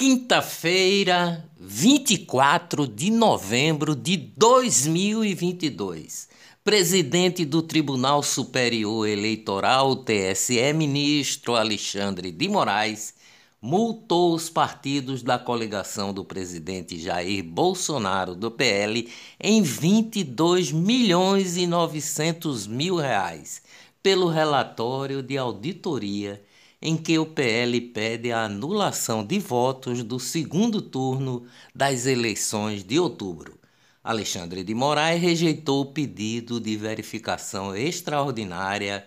Quinta-feira, 24 de novembro de 2022. Presidente do Tribunal Superior Eleitoral, TSE, ministro Alexandre de Moraes, multou os partidos da coligação do presidente Jair Bolsonaro do PL em 22 milhões e 900 mil reais pelo relatório de auditoria em que o PL pede a anulação de votos do segundo turno das eleições de outubro. Alexandre de Moraes rejeitou o pedido de verificação extraordinária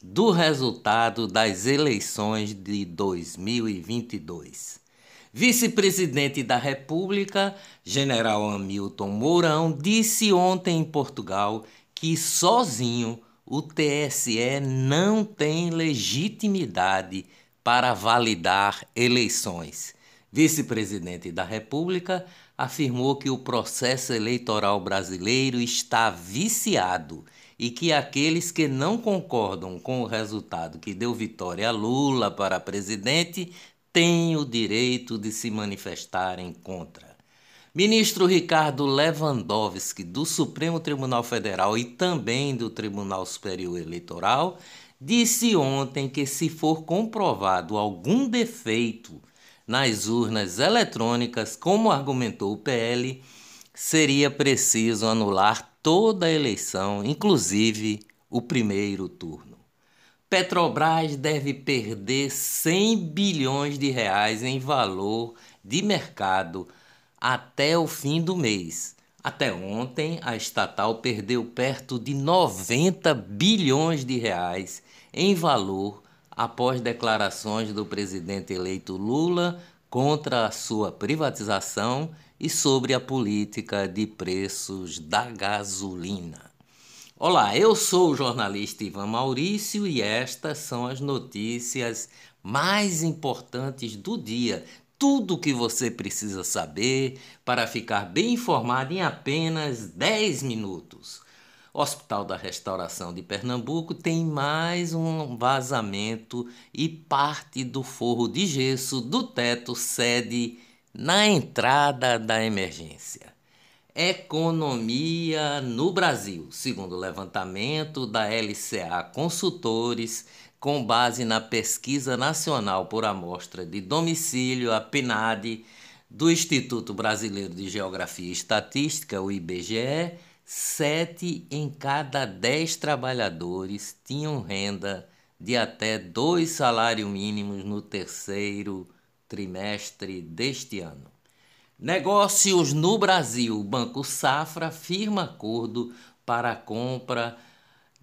do resultado das eleições de 2022. Vice-presidente da República, general Hamilton Mourão, disse ontem em Portugal que sozinho o TSE não tem legitimidade para validar eleições. Vice-presidente da República afirmou que o processo eleitoral brasileiro está viciado e que aqueles que não concordam com o resultado que deu vitória a Lula para presidente têm o direito de se manifestarem contra. Ministro Ricardo Lewandowski, do Supremo Tribunal Federal e também do Tribunal Superior Eleitoral, disse ontem que, se for comprovado algum defeito nas urnas eletrônicas, como argumentou o PL, seria preciso anular toda a eleição, inclusive o primeiro turno. Petrobras deve perder 100 bilhões de reais em valor de mercado até o fim do mês. Até ontem, a estatal perdeu perto de 90 bilhões de reais em valor após declarações do presidente eleito Lula contra a sua privatização e sobre a política de preços da gasolina. Olá, eu sou o jornalista Ivan Maurício e estas são as notícias mais importantes do dia tudo o que você precisa saber para ficar bem informado em apenas 10 minutos. O Hospital da Restauração de Pernambuco tem mais um vazamento e parte do forro de gesso do teto cede na entrada da emergência. Economia no Brasil, segundo o levantamento da LCA Consultores, com base na Pesquisa Nacional por Amostra de Domicílio, a PNAD, do Instituto Brasileiro de Geografia e Estatística, o IBGE, sete em cada dez trabalhadores tinham renda de até dois salários mínimos no terceiro trimestre deste ano. Negócios no Brasil. O Banco Safra firma acordo para a compra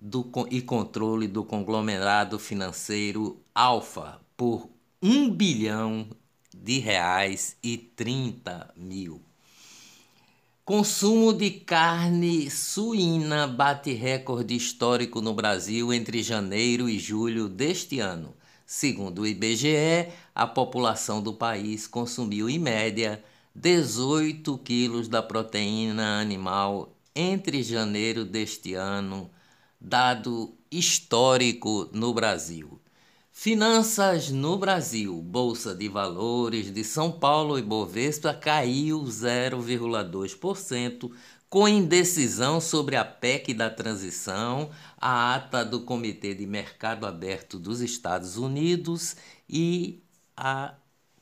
do, e controle do conglomerado financeiro Alfa por 1 bilhão de reais e 30 mil. Consumo de carne suína bate recorde histórico no Brasil entre janeiro e julho deste ano. Segundo o IBGE, a população do país consumiu em média 18 quilos da proteína animal entre janeiro deste ano dado histórico no Brasil. Finanças no Brasil. Bolsa de Valores de São Paulo e Bovespa caiu 0,2%, com indecisão sobre a PEC da transição, a ata do Comitê de Mercado Aberto dos Estados Unidos e a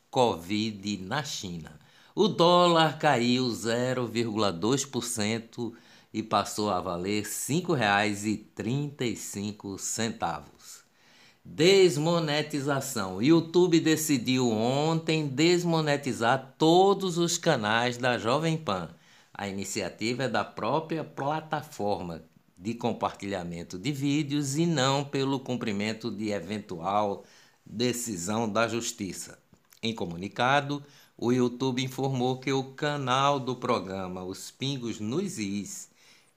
Covid na China. O dólar caiu 0,2% e passou a valer R$ 5,35. Desmonetização. YouTube decidiu ontem desmonetizar todos os canais da Jovem Pan. A iniciativa é da própria plataforma de compartilhamento de vídeos e não pelo cumprimento de eventual decisão da Justiça. Em comunicado, o YouTube informou que o canal do programa Os Pingos nos Is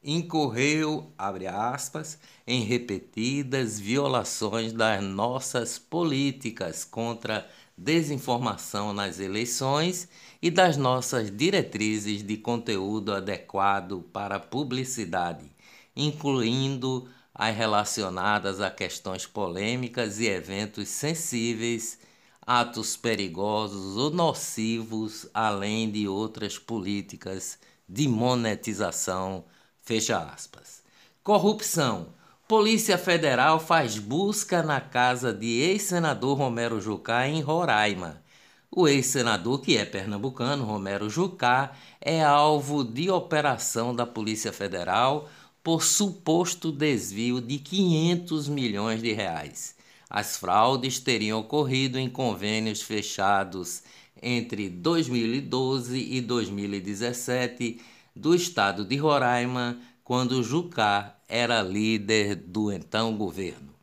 incorreu, abre aspas, em repetidas violações das nossas políticas contra desinformação nas eleições e das nossas diretrizes de conteúdo adequado para publicidade, incluindo as relacionadas a questões polêmicas e eventos sensíveis atos perigosos ou nocivos, além de outras políticas de monetização. Fecha aspas. Corrupção. Polícia Federal faz busca na casa de ex-senador Romero Jucá em Roraima. O ex-senador, que é pernambucano, Romero Jucá, é alvo de operação da Polícia Federal por suposto desvio de 500 milhões de reais. As fraudes teriam ocorrido em convênios fechados entre 2012 e 2017 do estado de Roraima, quando Jucá era líder do então governo.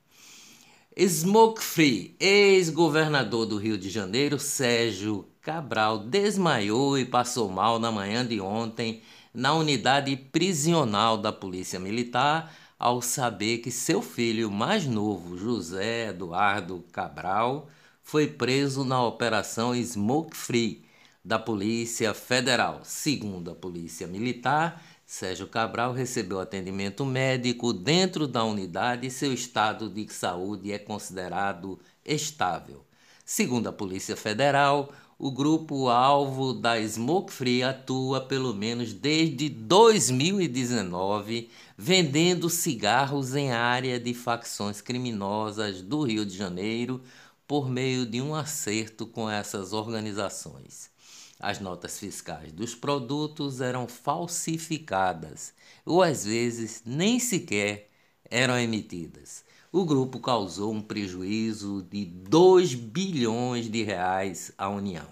Smoke Free, ex-governador do Rio de Janeiro, Sérgio Cabral, desmaiou e passou mal na manhã de ontem na unidade prisional da Polícia Militar ao saber que seu filho mais novo, José Eduardo Cabral, foi preso na Operação Smoke Free da Polícia Federal. Segundo a Polícia Militar, Sérgio Cabral recebeu atendimento médico dentro da unidade e seu estado de saúde é considerado estável. Segundo a Polícia Federal, o grupo alvo da Smoke Free atua pelo menos desde 2019 vendendo cigarros em área de facções criminosas do Rio de Janeiro por meio de um acerto com essas organizações. As notas fiscais dos produtos eram falsificadas ou às vezes nem sequer eram emitidas o grupo causou um prejuízo de 2 bilhões de reais à União.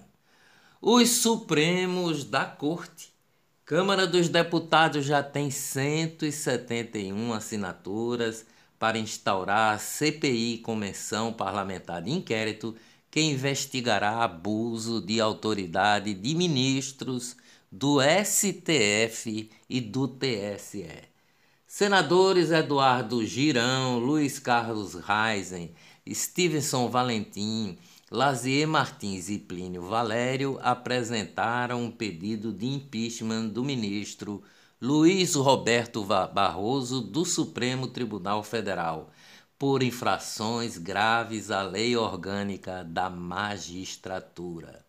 Os Supremos da Corte. Câmara dos Deputados já tem 171 assinaturas para instaurar a CPI, Convenção Parlamentar de Inquérito, que investigará abuso de autoridade de ministros do STF e do TSE. Senadores Eduardo Girão, Luiz Carlos Reisen, Stevenson Valentim, Lazier Martins e Plínio Valério apresentaram um pedido de impeachment do ministro Luiz Roberto Barroso do Supremo Tribunal Federal por infrações graves à lei orgânica da magistratura.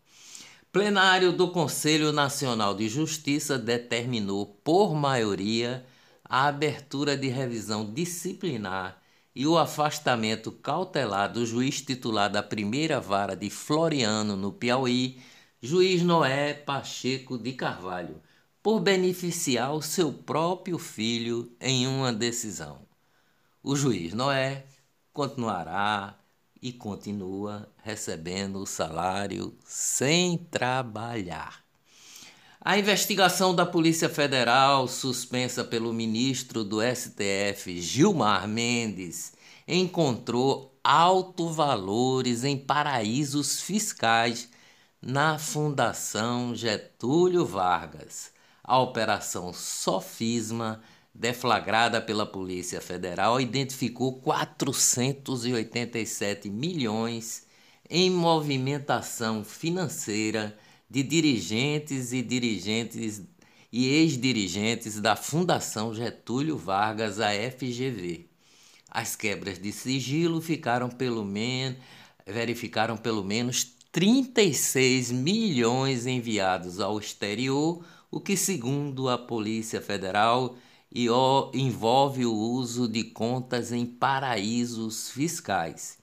Plenário do Conselho Nacional de Justiça determinou por maioria a abertura de revisão disciplinar e o afastamento cautelar do juiz titular da primeira vara de Floriano, no Piauí, juiz Noé Pacheco de Carvalho, por beneficiar o seu próprio filho em uma decisão. O juiz Noé continuará e continua recebendo o salário sem trabalhar. A investigação da Polícia Federal, suspensa pelo ministro do STF, Gilmar Mendes, encontrou altos valores em paraísos fiscais na Fundação Getúlio Vargas. A Operação Sofisma, deflagrada pela Polícia Federal, identificou 487 milhões em movimentação financeira de dirigentes e dirigentes e ex-dirigentes da Fundação Getúlio Vargas, a FGV. As quebras de sigilo ficaram pelo menos verificaram pelo menos 36 milhões enviados ao exterior, o que, segundo a Polícia Federal, envolve o uso de contas em paraísos fiscais.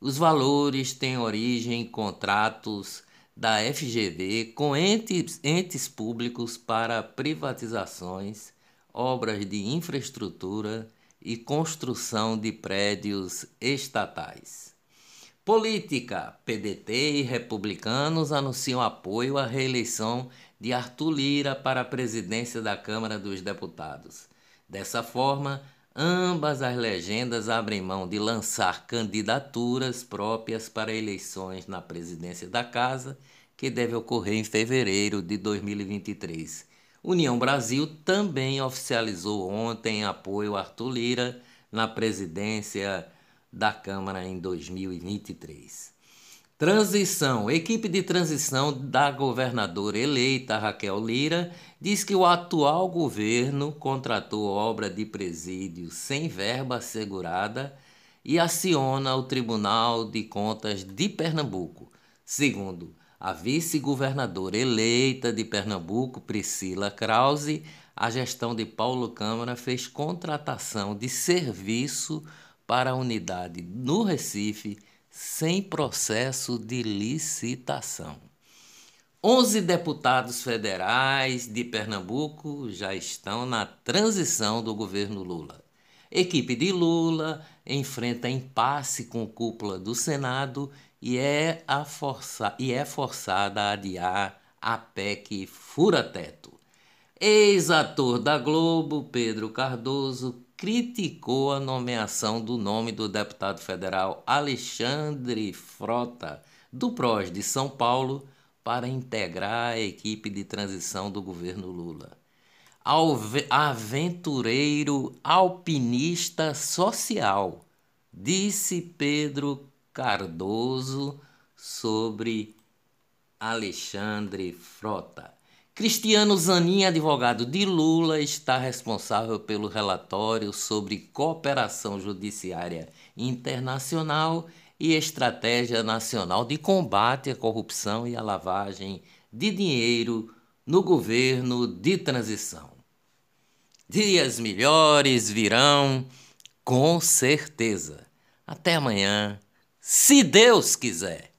Os valores têm origem em contratos da FGV com entes, entes públicos para privatizações, obras de infraestrutura e construção de prédios estatais. Política: PDT e republicanos anunciam apoio à reeleição de Arthur Lira para a presidência da Câmara dos Deputados. Dessa forma, Ambas as legendas abrem mão de lançar candidaturas próprias para eleições na presidência da Casa, que deve ocorrer em fevereiro de 2023. União Brasil também oficializou ontem apoio a Arthur Lira na presidência Câmara em 2023. Transição. Equipe de transição da governadora eleita Raquel Lira diz que o atual governo contratou obra de presídio sem verba assegurada e aciona o Tribunal de Contas de Pernambuco. Segundo, a vice-governadora eleita de Pernambuco, Priscila Krause, a gestão de Paulo Câmara fez contratação de serviço para a unidade no Recife sem processo de licitação. 11 deputados federais de Pernambuco já estão na transição do governo Lula. Equipe de Lula enfrenta impasse com cúpula do Senado e é, a força, e é forçada a adiar a PEC fura-teto. Ex-ator da Globo, Pedro Cardoso, criticou a nomeação do nome do deputado federal Alexandre Frota, do PROS de São Paulo, para integrar a equipe de transição do governo Lula. Aventureiro alpinista social, disse Pedro Cardoso sobre Alexandre Frota. Cristiano Zanin, advogado de Lula, está responsável pelo relatório sobre cooperação judiciária internacional e Estratégia Nacional de Combate à Corrupção e à Lavagem de Dinheiro no governo de transição. Dias melhores virão, com certeza. Até amanhã, se Deus quiser.